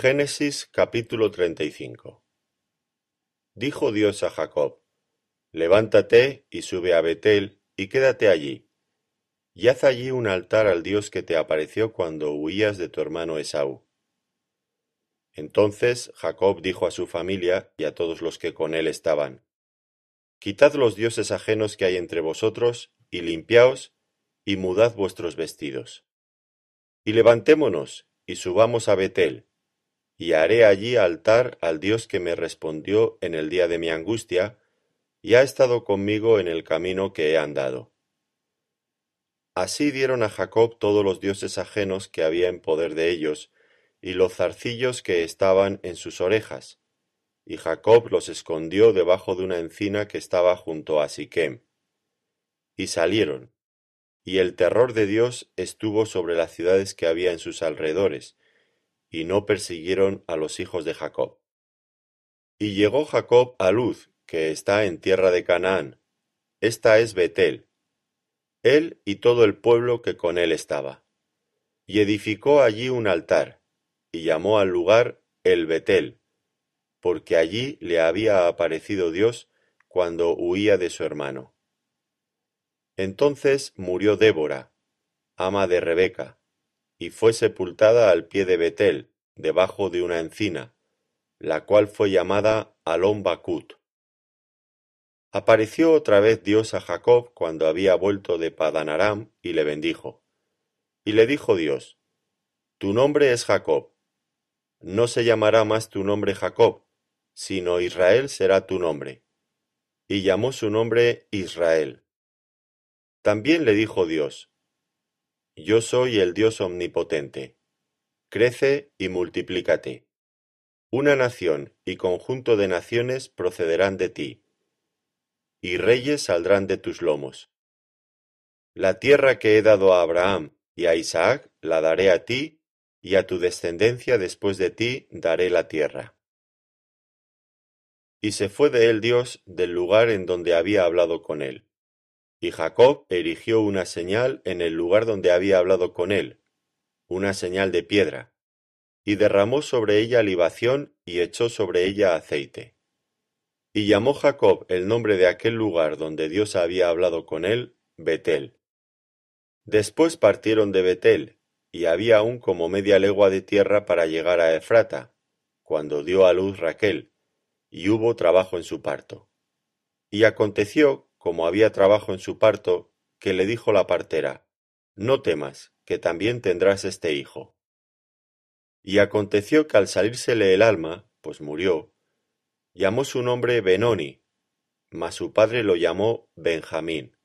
Génesis capítulo 35 Dijo Dios a Jacob, Levántate y sube a Betel y quédate allí, y haz allí un altar al Dios que te apareció cuando huías de tu hermano Esaú. Entonces Jacob dijo a su familia y a todos los que con él estaban, Quitad los dioses ajenos que hay entre vosotros, y limpiaos, y mudad vuestros vestidos. Y levantémonos, y subamos a Betel, y haré allí altar al Dios que me respondió en el día de mi angustia, y ha estado conmigo en el camino que he andado. Así dieron a Jacob todos los dioses ajenos que había en poder de ellos, y los zarcillos que estaban en sus orejas, y Jacob los escondió debajo de una encina que estaba junto a Siquem. Y salieron, y el terror de Dios estuvo sobre las ciudades que había en sus alrededores, y no persiguieron a los hijos de Jacob. Y llegó Jacob a Luz, que está en tierra de Canaán. Esta es Betel, él y todo el pueblo que con él estaba. Y edificó allí un altar, y llamó al lugar el Betel, porque allí le había aparecido Dios cuando huía de su hermano. Entonces murió Débora, ama de Rebeca, y fue sepultada al pie de Betel, debajo de una encina, la cual fue llamada Alon Bakut. Apareció otra vez Dios a Jacob cuando había vuelto de Padanaram y le bendijo. Y le dijo Dios, Tu nombre es Jacob. No se llamará más tu nombre Jacob, sino Israel será tu nombre. Y llamó su nombre Israel. También le dijo Dios, yo soy el Dios omnipotente. Crece y multiplícate. Una nación y conjunto de naciones procederán de ti, y reyes saldrán de tus lomos. La tierra que he dado a Abraham y a Isaac la daré a ti, y a tu descendencia después de ti daré la tierra. Y se fue de él Dios del lugar en donde había hablado con él. Y Jacob erigió una señal en el lugar donde había hablado con él, una señal de piedra, y derramó sobre ella libación y echó sobre ella aceite. Y llamó Jacob el nombre de aquel lugar donde Dios había hablado con él, Betel. Después partieron de Betel, y había aún como media legua de tierra para llegar a Efrata, cuando dio a luz Raquel, y hubo trabajo en su parto. Y aconteció como había trabajo en su parto, que le dijo la partera, No temas, que también tendrás este hijo. Y aconteció que al salírsele el alma, pues murió, llamó su nombre Benoni, mas su padre lo llamó Benjamín.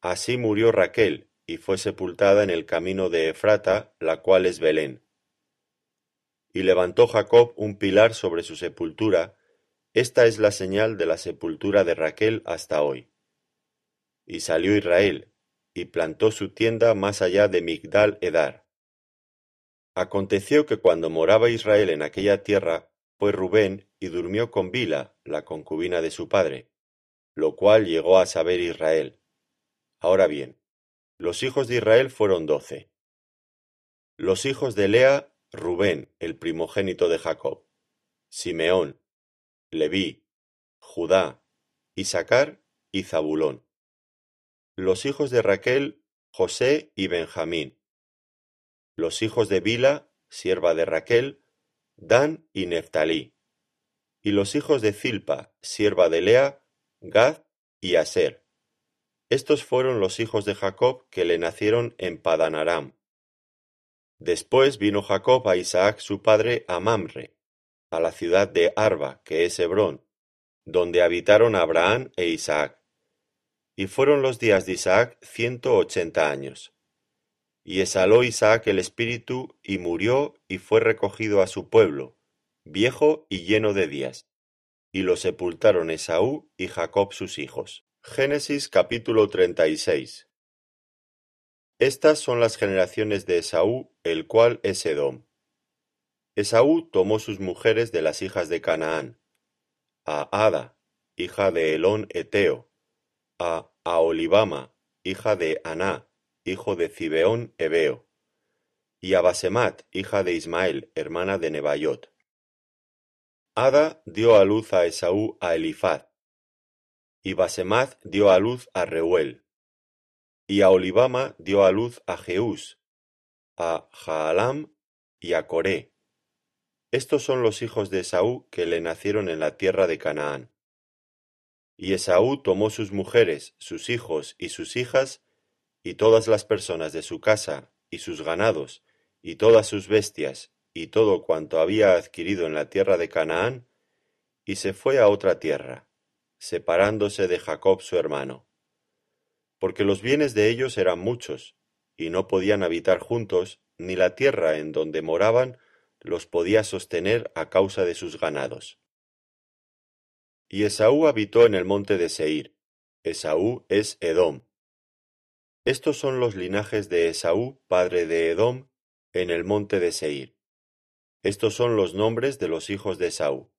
Así murió Raquel, y fue sepultada en el camino de Efrata, la cual es Belén. Y levantó Jacob un pilar sobre su sepultura, esta es la señal de la sepultura de Raquel hasta hoy. Y salió Israel, y plantó su tienda más allá de Migdal Edar. Aconteció que cuando moraba Israel en aquella tierra, fue Rubén y durmió con Bila, la concubina de su padre, lo cual llegó a saber Israel. Ahora bien, los hijos de Israel fueron doce. Los hijos de Lea, Rubén, el primogénito de Jacob, Simeón, Judá, Isaacar y Zabulón. Los hijos de Raquel, José y Benjamín. Los hijos de Bila, sierva de Raquel, Dan y Neftalí. Y los hijos de Zilpa, sierva de Lea, Gad y Aser. Estos fueron los hijos de Jacob que le nacieron en Padanaram. Después vino Jacob a Isaac su padre a Mamre, a la ciudad de Arba, que es Hebrón, donde habitaron Abraham e Isaac. Y fueron los días de Isaac ciento ochenta años. Y exhaló Isaac el espíritu, y murió, y fue recogido a su pueblo, viejo y lleno de días. Y lo sepultaron Esaú y Jacob sus hijos. Génesis capítulo 36 Estas son las generaciones de Esaú, el cual es Edom. Esaú tomó sus mujeres de las hijas de Canaán, a Ada, hija de Elón Eteo, a Aolibama, hija de Aná, hijo de Cibeón Ebeo, y a Basemat, hija de Ismael, hermana de Nebaiot. Ada dio a luz a Esaú a Elifaz, y Basemat dio a luz a Reuel, y a Olibama dio a luz a Jeús, a Jaalam y a Coré. Estos son los hijos de Esaú que le nacieron en la tierra de Canaán. Y Esaú tomó sus mujeres, sus hijos y sus hijas, y todas las personas de su casa, y sus ganados, y todas sus bestias, y todo cuanto había adquirido en la tierra de Canaán, y se fue a otra tierra, separándose de Jacob su hermano. Porque los bienes de ellos eran muchos, y no podían habitar juntos, ni la tierra en donde moraban los podía sostener a causa de sus ganados. Y Esaú habitó en el monte de Seir. Esaú es Edom. Estos son los linajes de Esaú, padre de Edom, en el monte de Seir. Estos son los nombres de los hijos de Esaú.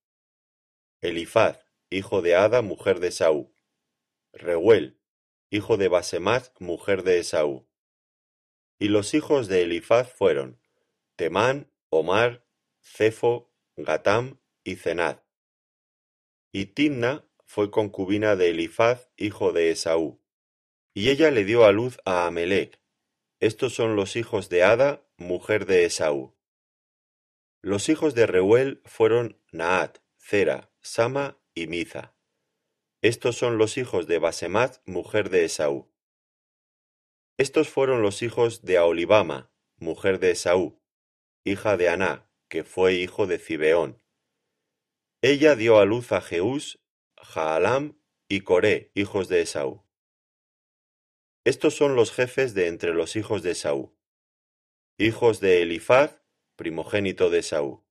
Elifaz, hijo de Ada, mujer de Esaú. Reuel, hijo de Basemat, mujer de Esaú. Y los hijos de Elifaz fueron Temán, Omar, Cefo, Gatam y Cenad. Y Timna fue concubina de Elifaz, hijo de Esaú. Y ella le dio a luz a Amelec. Estos son los hijos de Ada, mujer de Esaú. Los hijos de Reuel fueron Naat, Zera, Sama y Miza. Estos son los hijos de Basemat, mujer de Esaú. Estos fueron los hijos de Aolibama, mujer de Esaú, hija de Aná, que fue hijo de Zibeón. Ella dio a luz a Jeús, Jaalam y Coré, hijos de Esaú. Estos son los jefes de entre los hijos de Esaú. Hijos de Elifaz, primogénito de Esaú.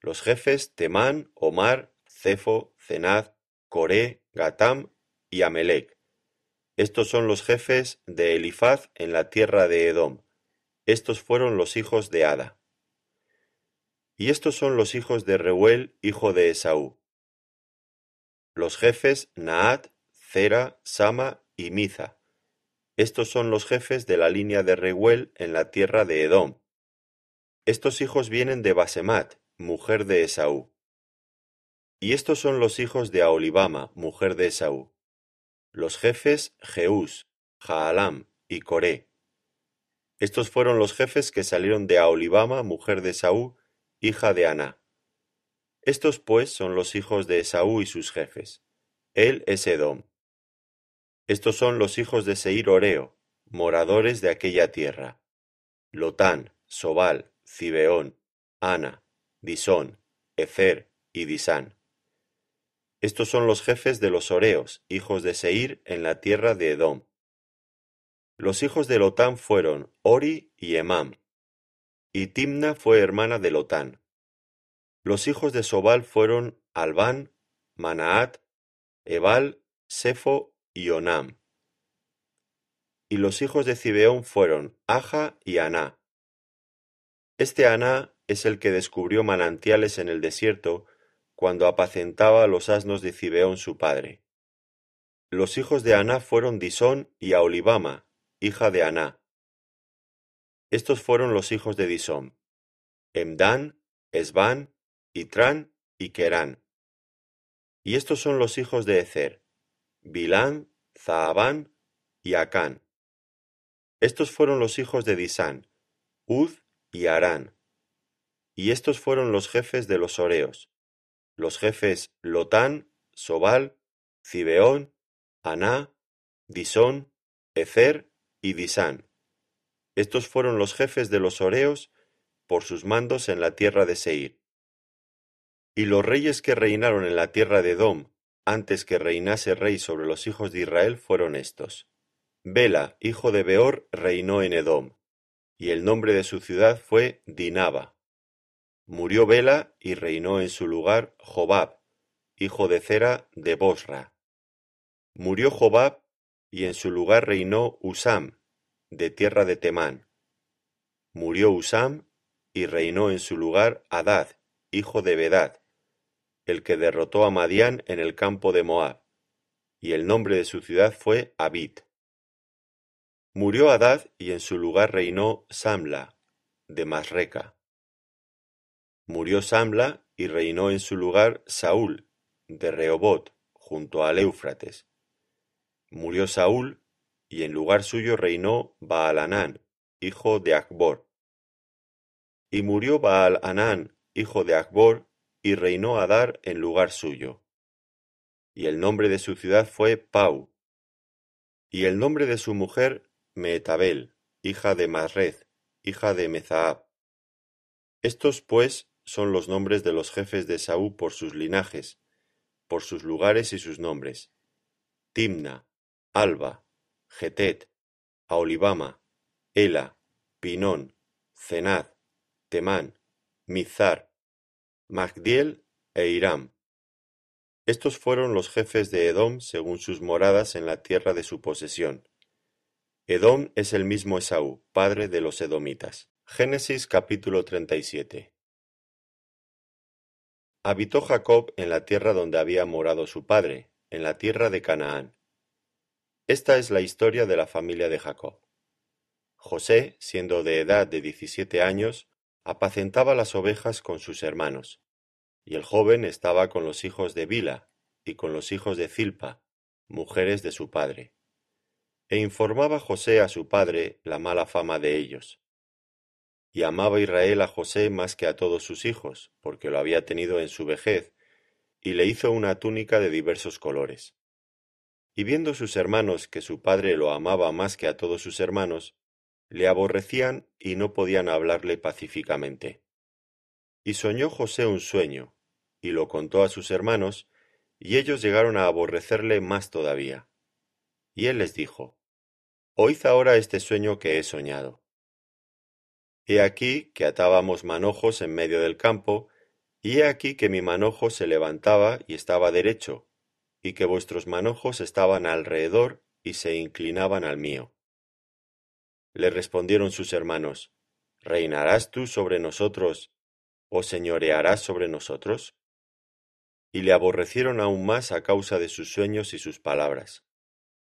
Los jefes Temán, Omar, Cefo, Cenaz, Coré, Gatam y Amelec. Estos son los jefes de Elifaz en la tierra de Edom. Estos fueron los hijos de Ada. Y estos son los hijos de Reuel, hijo de Esaú. Los jefes Naat, Zera, Sama y Miza. Estos son los jefes de la línea de Reuel en la tierra de Edom. Estos hijos vienen de Basemat, mujer de Esaú. Y estos son los hijos de Aolibama, mujer de Esaú los jefes Jeús, Jaalam y Coré. Estos fueron los jefes que salieron de Aolibama, mujer de Esaú, hija de Aná. Estos pues son los hijos de Esaú y sus jefes. Él es Edom. Estos son los hijos de Seir Oreo, moradores de aquella tierra. Lotán, Sobal, Cibeón, Ana, Disón, Ezer y Disán. Estos son los jefes de los Oreos, hijos de Seir, en la tierra de Edom. Los hijos de Lotán fueron Ori y Emam. Y Timna fue hermana de Lotán. Los hijos de Sobal fueron Albán, Manaat, Ebal, Sefo y Onam. Y los hijos de Cibeón fueron Aja y Aná. Este Aná es el que descubrió manantiales en el desierto cuando apacentaba los asnos de Cibeón su padre. Los hijos de Aná fueron Disón y Aolibama, hija de Aná. Estos fueron los hijos de Disón: Emdán, Esbán, Itrán y Querán. Y estos son los hijos de Ezer: Bilán, Zaabán y Acán. Estos fueron los hijos de Disán: Uz y Arán. Y estos fueron los jefes de los Oreos: los jefes Lotán, Sobal, Cibeón, Aná, Disón, Ezer y Disán. Estos fueron los jefes de los Oreos por sus mandos en la tierra de Seir. Y los reyes que reinaron en la tierra de Edom, antes que reinase rey sobre los hijos de Israel, fueron estos. Bela, hijo de Beor, reinó en Edom, y el nombre de su ciudad fue Dinaba. Murió Bela y reinó en su lugar Jobab, hijo de Cera de Bosra. Murió Jobab y en su lugar reinó Usam, de tierra de Temán. Murió Usam y reinó en su lugar Adad, hijo de Bedad, el que derrotó a Madián en el campo de Moab, y el nombre de su ciudad fue Abid. Murió Adad y en su lugar reinó Samla, de Masreca. Murió Samla y reinó en su lugar Saúl de Rehobot, junto al Éufrates. Murió Saúl, y en lugar suyo reinó Baalanán, hijo de Acbor. Y murió Baal-Anán, hijo de Acbor, y reinó Adar en lugar suyo. Y el nombre de su ciudad fue Pau. Y el nombre de su mujer Meetabel, hija de Masred, hija de Mezaab. Estos pues son los nombres de los jefes de Saúl por sus linajes, por sus lugares y sus nombres: Timna, Alba, Getet, Ela, Pinón, Cenad, Temán, Mizar, Magdiel e Hiram. Estos fueron los jefes de Edom según sus moradas en la tierra de su posesión. Edom es el mismo Esaú, padre de los edomitas. Génesis capítulo 37 Habitó Jacob en la tierra donde había morado su padre, en la tierra de Canaán. Esta es la historia de la familia de Jacob. José, siendo de edad de diecisiete años, apacentaba las ovejas con sus hermanos, y el joven estaba con los hijos de Bila y con los hijos de Zilpa, mujeres de su padre. E informaba José a su padre la mala fama de ellos. Y amaba Israel a José más que a todos sus hijos, porque lo había tenido en su vejez, y le hizo una túnica de diversos colores. Y viendo sus hermanos que su padre lo amaba más que a todos sus hermanos, le aborrecían y no podían hablarle pacíficamente. Y soñó José un sueño, y lo contó a sus hermanos, y ellos llegaron a aborrecerle más todavía. Y él les dijo, Oíd ahora este sueño que he soñado. He aquí que atábamos manojos en medio del campo, y he aquí que mi manojo se levantaba y estaba derecho, y que vuestros manojos estaban alrededor y se inclinaban al mío. Le respondieron sus hermanos, ¿Reinarás tú sobre nosotros, o señorearás sobre nosotros? Y le aborrecieron aún más a causa de sus sueños y sus palabras.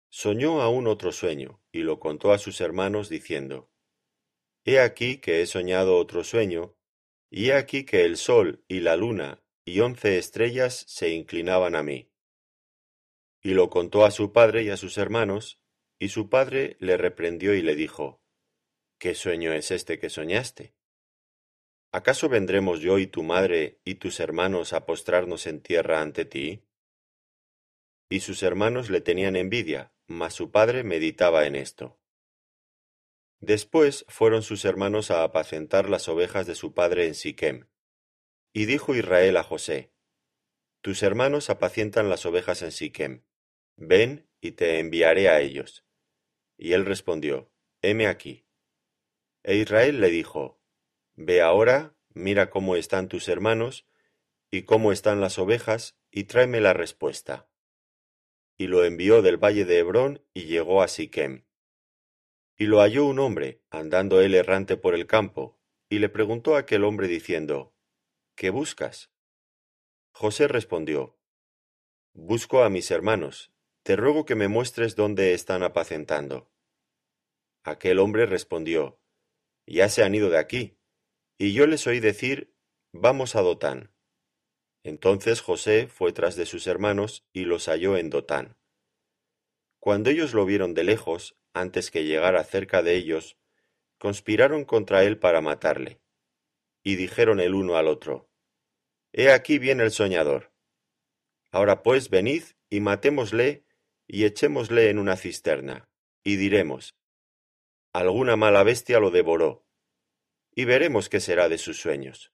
Soñó aún otro sueño, y lo contó a sus hermanos, diciendo, He aquí que he soñado otro sueño, y he aquí que el sol y la luna y once estrellas se inclinaban a mí. Y lo contó a su padre y a sus hermanos, y su padre le reprendió y le dijo, ¿Qué sueño es este que soñaste? ¿Acaso vendremos yo y tu madre y tus hermanos a postrarnos en tierra ante ti? Y sus hermanos le tenían envidia, mas su padre meditaba en esto. Después fueron sus hermanos a apacentar las ovejas de su padre en Siquem. Y dijo Israel a José, Tus hermanos apacientan las ovejas en Siquem. Ven y te enviaré a ellos. Y él respondió, Heme aquí. E Israel le dijo, Ve ahora, mira cómo están tus hermanos, y cómo están las ovejas, y tráeme la respuesta. Y lo envió del valle de Hebrón, y llegó a Siquem. Y lo halló un hombre, andando él errante por el campo, y le preguntó a aquel hombre diciendo, ¿Qué buscas? José respondió, Busco a mis hermanos, te ruego que me muestres dónde están apacentando. Aquel hombre respondió, Ya se han ido de aquí, y yo les oí decir, Vamos a Dotán. Entonces José fue tras de sus hermanos y los halló en Dotán. Cuando ellos lo vieron de lejos, antes que llegara cerca de ellos, conspiraron contra él para matarle. Y dijeron el uno al otro, He aquí viene el soñador. Ahora pues venid y matémosle y echémosle en una cisterna, y diremos, Alguna mala bestia lo devoró, y veremos qué será de sus sueños.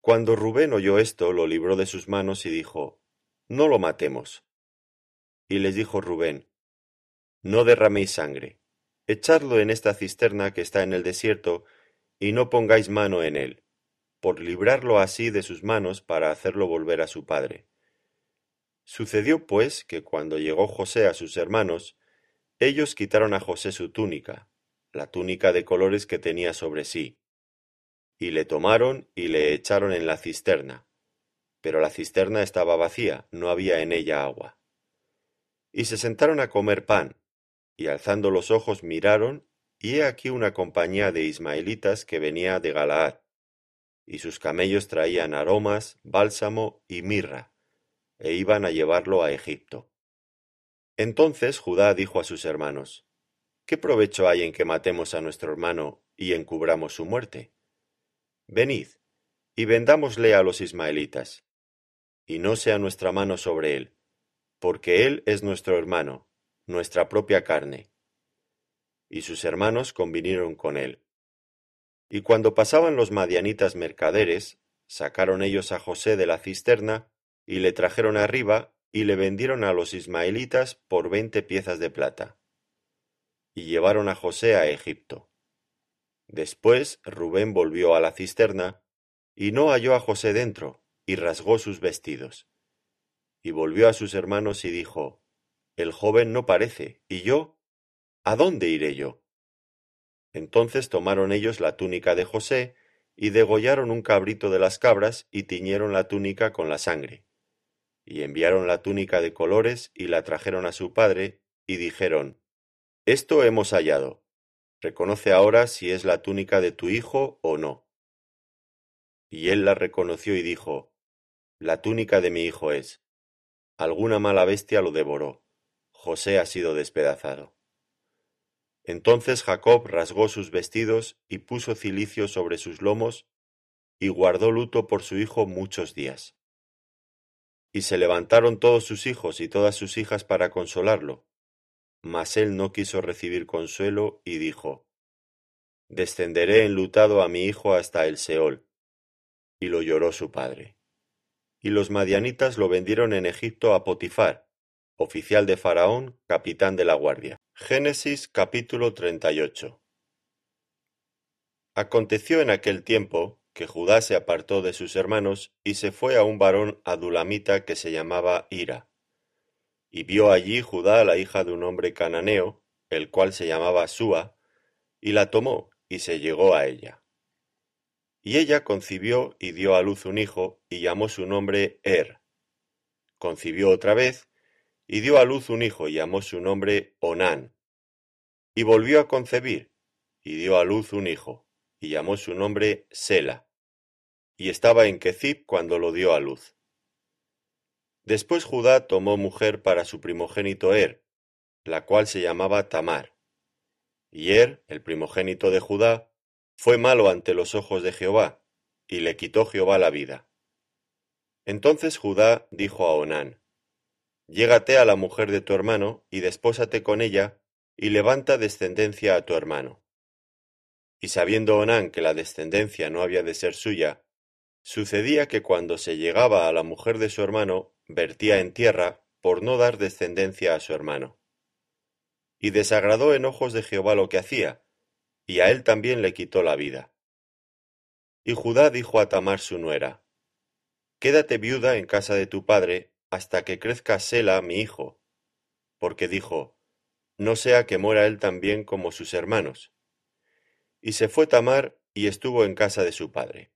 Cuando Rubén oyó esto, lo libró de sus manos y dijo, No lo matemos. Y les dijo Rubén, no derraméis sangre. Echadlo en esta cisterna que está en el desierto, y no pongáis mano en él, por librarlo así de sus manos para hacerlo volver a su padre. Sucedió pues que cuando llegó José a sus hermanos, ellos quitaron a José su túnica, la túnica de colores que tenía sobre sí, y le tomaron y le echaron en la cisterna. Pero la cisterna estaba vacía, no había en ella agua. Y se sentaron a comer pan, y alzando los ojos miraron, y he aquí una compañía de ismaelitas que venía de Galaad, y sus camellos traían aromas, bálsamo y mirra, e iban a llevarlo a Egipto. Entonces Judá dijo a sus hermanos, ¿Qué provecho hay en que matemos a nuestro hermano y encubramos su muerte? Venid, y vendámosle a los ismaelitas, y no sea nuestra mano sobre él, porque él es nuestro hermano, nuestra propia carne. Y sus hermanos convinieron con él. Y cuando pasaban los madianitas mercaderes, sacaron ellos a José de la cisterna, y le trajeron arriba, y le vendieron a los ismaelitas por veinte piezas de plata. Y llevaron a José a Egipto. Después Rubén volvió a la cisterna, y no halló a José dentro, y rasgó sus vestidos. Y volvió a sus hermanos y dijo, El joven no parece, y yo, ¿a dónde iré yo? Entonces tomaron ellos la túnica de José, y degollaron un cabrito de las cabras, y tiñeron la túnica con la sangre. Y enviaron la túnica de colores, y la trajeron a su padre, y dijeron, Esto hemos hallado. Reconoce ahora si es la túnica de tu hijo o no. Y él la reconoció y dijo, La túnica de mi hijo es. Alguna mala bestia lo devoró. José ha sido despedazado. Entonces Jacob rasgó sus vestidos y puso cilicio sobre sus lomos, y guardó luto por su hijo muchos días. Y se levantaron todos sus hijos y todas sus hijas para consolarlo, mas él no quiso recibir consuelo y dijo, Descenderé enlutado a mi hijo hasta el Seol. Y lo lloró su padre. Y los madianitas lo vendieron en Egipto a Potifar, oficial de Faraón, capitán de la guardia. Génesis capítulo 38 Aconteció en aquel tiempo que Judá se apartó de sus hermanos y se fue a un varón adulamita que se llamaba Ira. Y vio allí Judá la hija de un hombre cananeo, el cual se llamaba Súa, y la tomó y se llegó a ella. Y ella concibió y dio a luz un hijo, y llamó su nombre Er. Concibió otra vez, y dio a luz un hijo y llamó su nombre Onán. Y volvió a concebir, y dio a luz un hijo, y llamó su nombre Sela. Y estaba en Quezib cuando lo dio a luz. Después Judá tomó mujer para su primogénito Er, la cual se llamaba Tamar. Y Er, el primogénito de Judá, fue malo ante los ojos de Jehová, y le quitó Jehová la vida. Entonces Judá dijo a Onán, Llégate a la mujer de tu hermano, y despósate con ella, y levanta descendencia a tu hermano. Y sabiendo Onán que la descendencia no había de ser suya, sucedía que cuando se llegaba a la mujer de su hermano, vertía en tierra, por no dar descendencia a su hermano. Y desagradó en ojos de Jehová lo que hacía, y a él también le quitó la vida. Y Judá dijo a Tamar su nuera, Quédate viuda en casa de tu padre, hasta que crezca Sela mi hijo, porque dijo, no sea que muera él también como sus hermanos. Y se fue Tamar y estuvo en casa de su padre.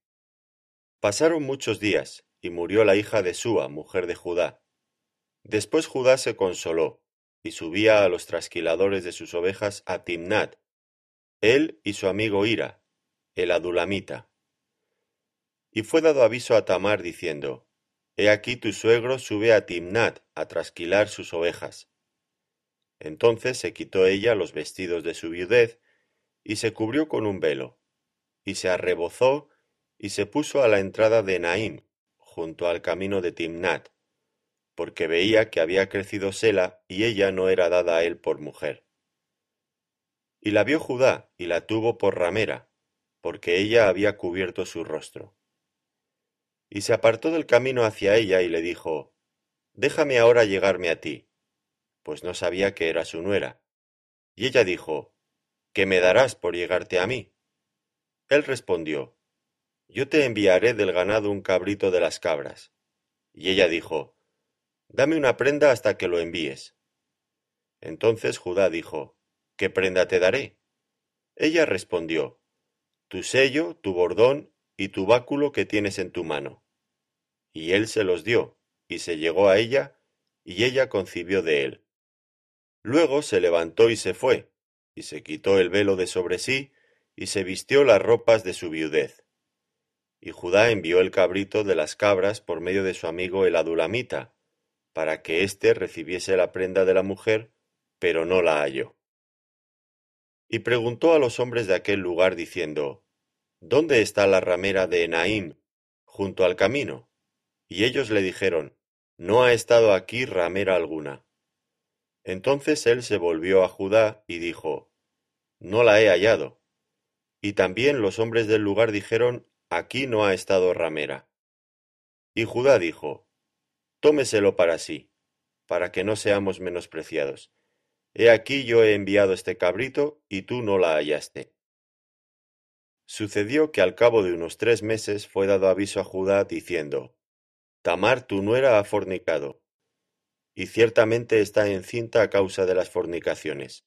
Pasaron muchos días, y murió la hija de Súa, mujer de Judá. Después Judá se consoló, y subía a los trasquiladores de sus ovejas a Timnat, él y su amigo Ira, el adulamita. Y fue dado aviso a Tamar diciendo, He aquí tu suegro sube a Timnat a trasquilar sus ovejas. Entonces se quitó ella los vestidos de su viudez, y se cubrió con un velo, y se arrebozó, y se puso a la entrada de Naim, junto al camino de Timnat, porque veía que había crecido Sela, y ella no era dada a él por mujer. Y la vio Judá, y la tuvo por ramera, porque ella había cubierto su rostro. Y se apartó del camino hacia ella y le dijo, Déjame ahora llegarme a ti, pues no sabía que era su nuera. Y ella dijo, ¿Qué me darás por llegarte a mí? Él respondió, Yo te enviaré del ganado un cabrito de las cabras. Y ella dijo, Dame una prenda hasta que lo envíes. Entonces Judá dijo, ¿Qué prenda te daré? Ella respondió, Tu sello, tu bordón y tu báculo que tienes en tu mano. Y él se los dio, y se llegó a ella, y ella concibió de él. Luego se levantó y se fue, y se quitó el velo de sobre sí, y se vistió las ropas de su viudez. Y Judá envió el cabrito de las cabras por medio de su amigo el adulamita, para que éste recibiese la prenda de la mujer, pero no la halló. Y preguntó a los hombres de aquel lugar diciendo, ¿Dónde está la ramera de Enaim, junto al camino? Y ellos le dijeron, No ha estado aquí ramera alguna. Entonces él se volvió a Judá y dijo, No la he hallado. Y también los hombres del lugar dijeron, Aquí no ha estado ramera. Y Judá dijo, Tómeselo para sí, para que no seamos menospreciados. He aquí yo he enviado este cabrito, y tú no la hallaste. Sucedió que al cabo de unos tres meses fue dado aviso a Judá diciendo, Tamar tu nuera ha fornicado, y ciertamente está encinta a causa de las fornicaciones.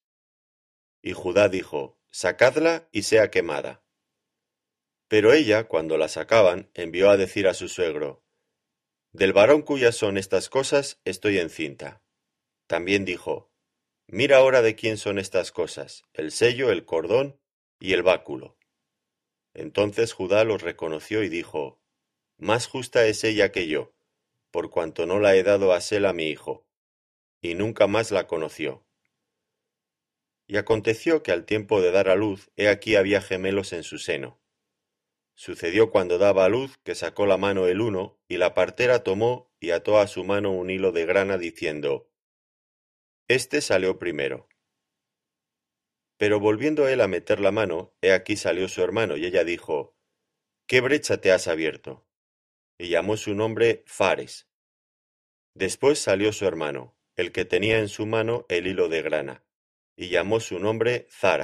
Y Judá dijo, Sacadla y sea quemada. Pero ella, cuando la sacaban, envió a decir a su suegro, Del varón cuyas son estas cosas estoy encinta. También dijo, Mira ahora de quién son estas cosas, el sello, el cordón y el báculo. Entonces Judá los reconoció y dijo, Más justa es ella que yo, por cuanto no la he dado a Sela mi hijo. Y nunca más la conoció. Y aconteció que al tiempo de dar a luz, he aquí había gemelos en su seno. Sucedió cuando daba a luz que sacó la mano el uno, y la partera tomó y ató a su mano un hilo de grana, diciendo, Este salió primero. Pero volviendo él a meter la mano, he aquí salió su hermano, y ella dijo, ¿Qué brecha te has abierto? Y llamó su nombre Fares. Después salió su hermano, el que tenía en su mano el hilo de grana, y llamó su nombre Zara.